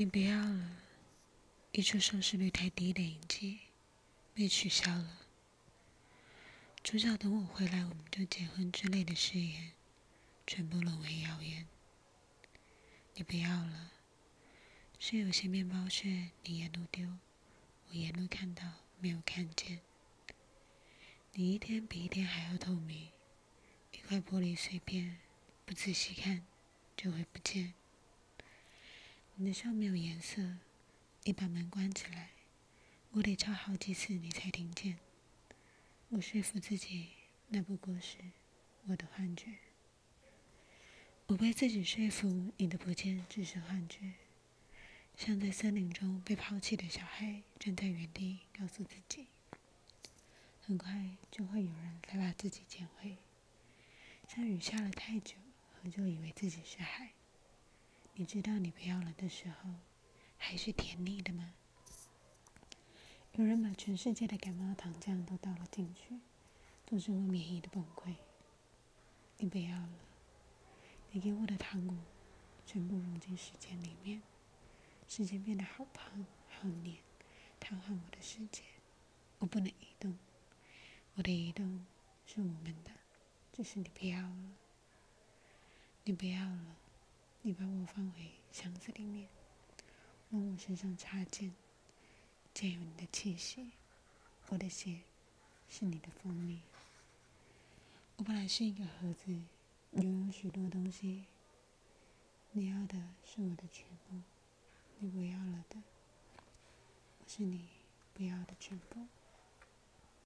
你不要了，一出收视率太低的影集被取消了。主角等我回来我们就结婚之类的誓言，全部沦为谣言。你不要了，是有些面包屑你沿路丢，我沿路看到没有看见。你一天比一天还要透明，一块玻璃碎片不仔细看就会不见。你的笑没有颜色，你把门关起来，我得敲好几次你才听见。我说服自己，那不过是我的幻觉。我被自己说服，你的不见只是幻觉，像在森林中被抛弃的小孩，站在原地，告诉自己，很快就会有人来把自己捡回。像雨下了太久，我就以为自己是海。你知道你不要了的时候，还是甜腻的吗？有人把全世界的感冒糖浆都倒了进去，阻止我免疫的崩溃。你不要了，你给我的糖果全部融进时间里面，时间变得好胖好黏，瘫痪我的世界。我不能移动，我的移动是我们的，只是你不要了。你不要了，你把我放回箱子里面，往我身上插剑。借有你的气息，我的血是你的蜂蜜。我本来是一个盒子，拥有许多东西。你要的是我的全部，你不要了的，我是你不要的全部。